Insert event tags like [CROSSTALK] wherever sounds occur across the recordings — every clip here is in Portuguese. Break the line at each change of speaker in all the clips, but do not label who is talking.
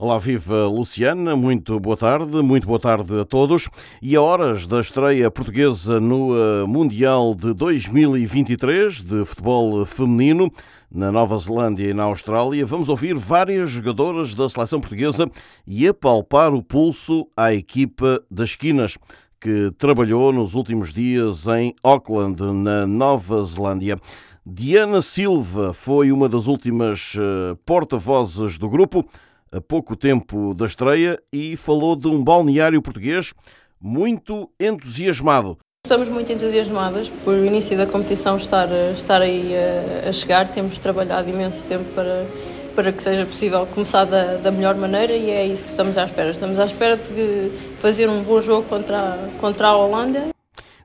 Olá, viva Luciana, muito boa tarde, muito boa tarde a todos. E a horas da estreia portuguesa no eh, Mundial de 2023 de futebol feminino na Nova Zelândia e na Austrália, vamos ouvir várias jogadoras da seleção portuguesa e apalpar o pulso à equipa das esquinas que trabalhou nos últimos dias em Auckland, na Nova Zelândia. Diana Silva foi uma das últimas eh, porta-vozes do grupo a pouco tempo da estreia e falou de um balneário português muito entusiasmado.
Estamos muito entusiasmadas por o início da competição estar, estar aí a, a chegar. Temos trabalhado imenso tempo para, para que seja possível começar da, da, melhor maneira e é isso que estamos à espera. Estamos à espera de fazer um bom jogo contra, a, contra a Holanda.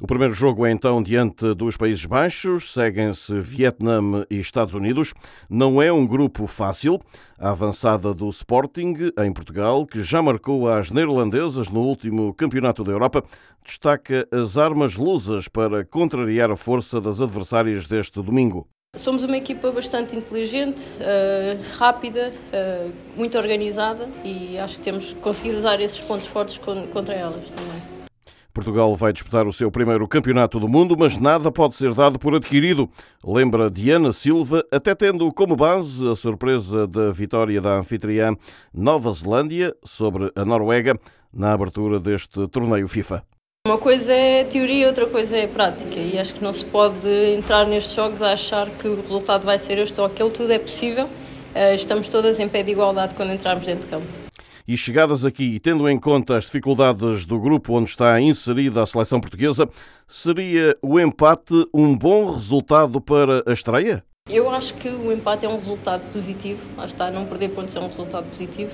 O primeiro jogo é então diante dos Países Baixos, seguem-se Vietnã e Estados Unidos. Não é um grupo fácil. A avançada do Sporting, em Portugal, que já marcou as neerlandesas no último Campeonato da Europa, destaca as armas lusas para contrariar a força das adversárias deste domingo.
Somos uma equipa bastante inteligente, uh, rápida, uh, muito organizada e acho que temos que conseguir usar esses pontos fortes contra elas também.
Portugal vai disputar o seu primeiro campeonato do mundo, mas nada pode ser dado por adquirido. Lembra Diana Silva, até tendo como base a surpresa da vitória da anfitriã Nova Zelândia sobre a Noruega na abertura deste torneio FIFA.
Uma coisa é teoria, outra coisa é prática, e acho que não se pode entrar nestes jogos a achar que o resultado vai ser este ou aquele, tudo é possível. Eh, estamos todas em pé de igualdade quando entrarmos dentro de campo.
E chegadas aqui, tendo em conta as dificuldades do grupo onde está inserida a seleção portuguesa, seria o empate um bom resultado para a estreia?
Eu acho que o empate é um resultado positivo. Lá está, não perder pontos é um resultado positivo.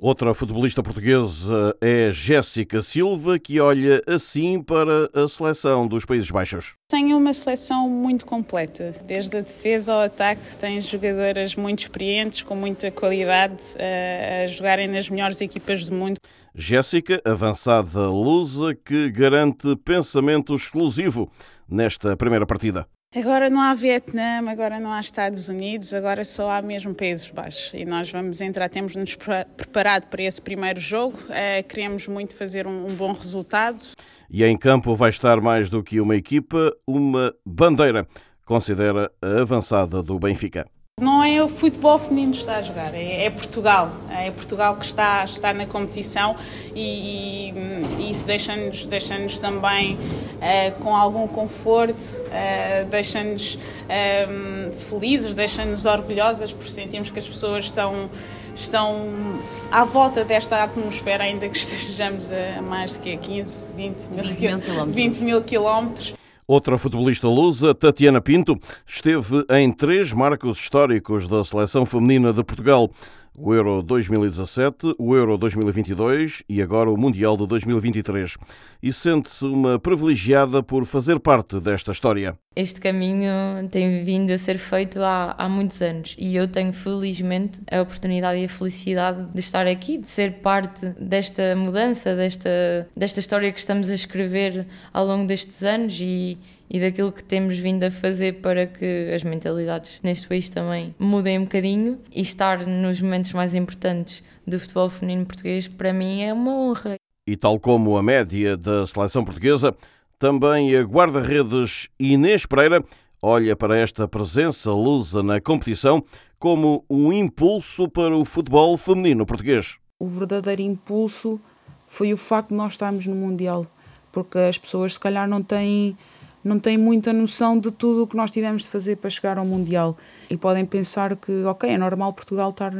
Outra futebolista portuguesa é Jéssica Silva, que olha assim para a seleção dos Países Baixos.
Tem uma seleção muito completa, desde a defesa ao ataque, tem jogadoras muito experientes, com muita qualidade, a jogarem nas melhores equipas do mundo.
Jéssica, avançada lusa, que garante pensamento exclusivo nesta primeira partida.
Agora não há Vietnã, agora não há Estados Unidos, agora só há mesmo Países Baixos. E nós vamos entrar, temos-nos preparado para esse primeiro jogo, uh, queremos muito fazer um, bom resultado.
E em campo vai estar mais do que uma equipa, uma bandeira, considera a avançada do Benfica.
Não é o futebol feminino que está a jogar, é, é Portugal. É Portugal que está, está na competição e, e, isso deixa-nos deixa também com algum conforto, uh, deixa-nos uh, felizes, deixa-nos orgulhosas por sentirmos que as pessoas estão, estão à volta desta atmosfera, ainda que [LAUGHS] estejamos a mais de 15, 20 mil, 20 mil quilómetros.
Outra futebolista lusa, Tatiana Pinto, esteve em três marcos históricos da seleção feminina de Portugal o Euro 2017, o Euro 2022 e agora o Mundial de 2023. E sente-se uma privilegiada por fazer parte desta história.
Este caminho tem vindo a ser feito há, há muitos anos e eu tenho felizmente a oportunidade e a felicidade de estar aqui, de ser parte desta mudança, desta, desta história que estamos a escrever ao longo destes anos e, e daquilo que temos vindo a fazer para que as mentalidades neste país também mudem um bocadinho e estar nos momentos mais importantes do futebol feminino português para mim é uma honra.
E tal como a média da seleção portuguesa, também a guarda-redes Inês Pereira olha para esta presença lusa na competição como um impulso para o futebol feminino português.
O verdadeiro impulso foi o facto de nós estarmos no Mundial, porque as pessoas se calhar não têm não têm muita noção de tudo o que nós tivemos de fazer para chegar ao Mundial. E podem pensar que, ok, é normal Portugal estar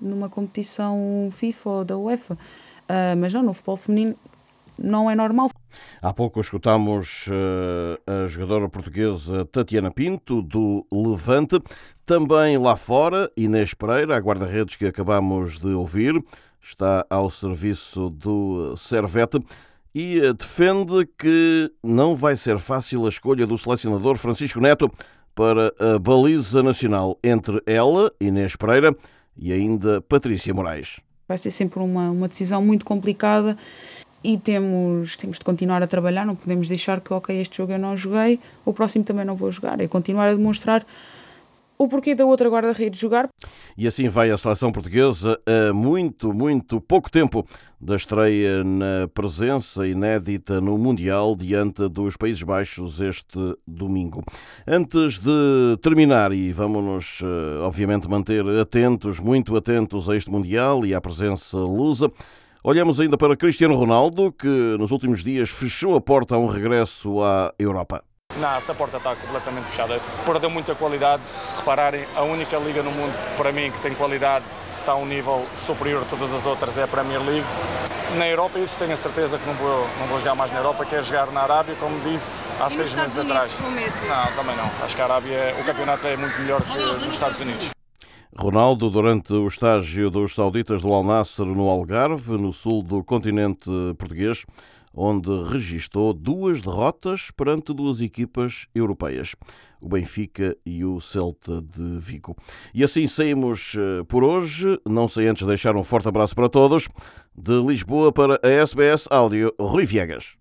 numa competição FIFA ou da UEFA, uh, mas não, no futebol feminino não é normal.
Há pouco escutámos uh, a jogadora portuguesa Tatiana Pinto, do Levante. Também lá fora, Inês Pereira, a guarda-redes que acabamos de ouvir, está ao serviço do Servete e eh, defende que não vai ser fácil a escolha do selecionador Francisco Neto para a baliza nacional entre ela, Inês Pereira, e ainda Patrícia Moraes.
Vai ser sempre uma, uma decisão muito complicada e temos, temos de continuar a trabalhar, não podemos deixar que, ok, este jogo eu não joguei, o próximo também não vou jogar, é continuar a demonstrar o porquê da outra guarda-redes jogar.
E assim vai a seleção portuguesa a muito, muito pouco tempo da estreia na presença inédita no Mundial diante dos Países Baixos este domingo. Antes de terminar, e vamos-nos eh, obviamente manter atentos, muito atentos a este Mundial e à presença lusa, olhamos ainda para Cristiano Ronaldo, que nos últimos dias fechou a porta a um regresso à Europa.
Não, essa porta está completamente fechada. Perdeu muita qualidade. Se repararem, a única liga no mundo que, para mim, que tem qualidade, que está a um nível superior a todas as outras, é a Premier League. Na Europa, isso tenho a certeza que não vou, não vou jogar mais na Europa, quero jogar na Arábia, como disse há
e
seis meses
Unidos,
atrás.
Não,
também não. Acho que a Arábia, o campeonato é muito melhor que nos Estados Unidos.
Ronaldo, durante o estágio dos sauditas do Al Nassr no Algarve, no sul do continente português, onde registou duas derrotas perante duas equipas europeias, o Benfica e o Celta de Vigo. E assim saímos eh, por hoje, não sei antes deixar um forte abraço para todos, de Lisboa para a SBS Áudio, Rui Viegas.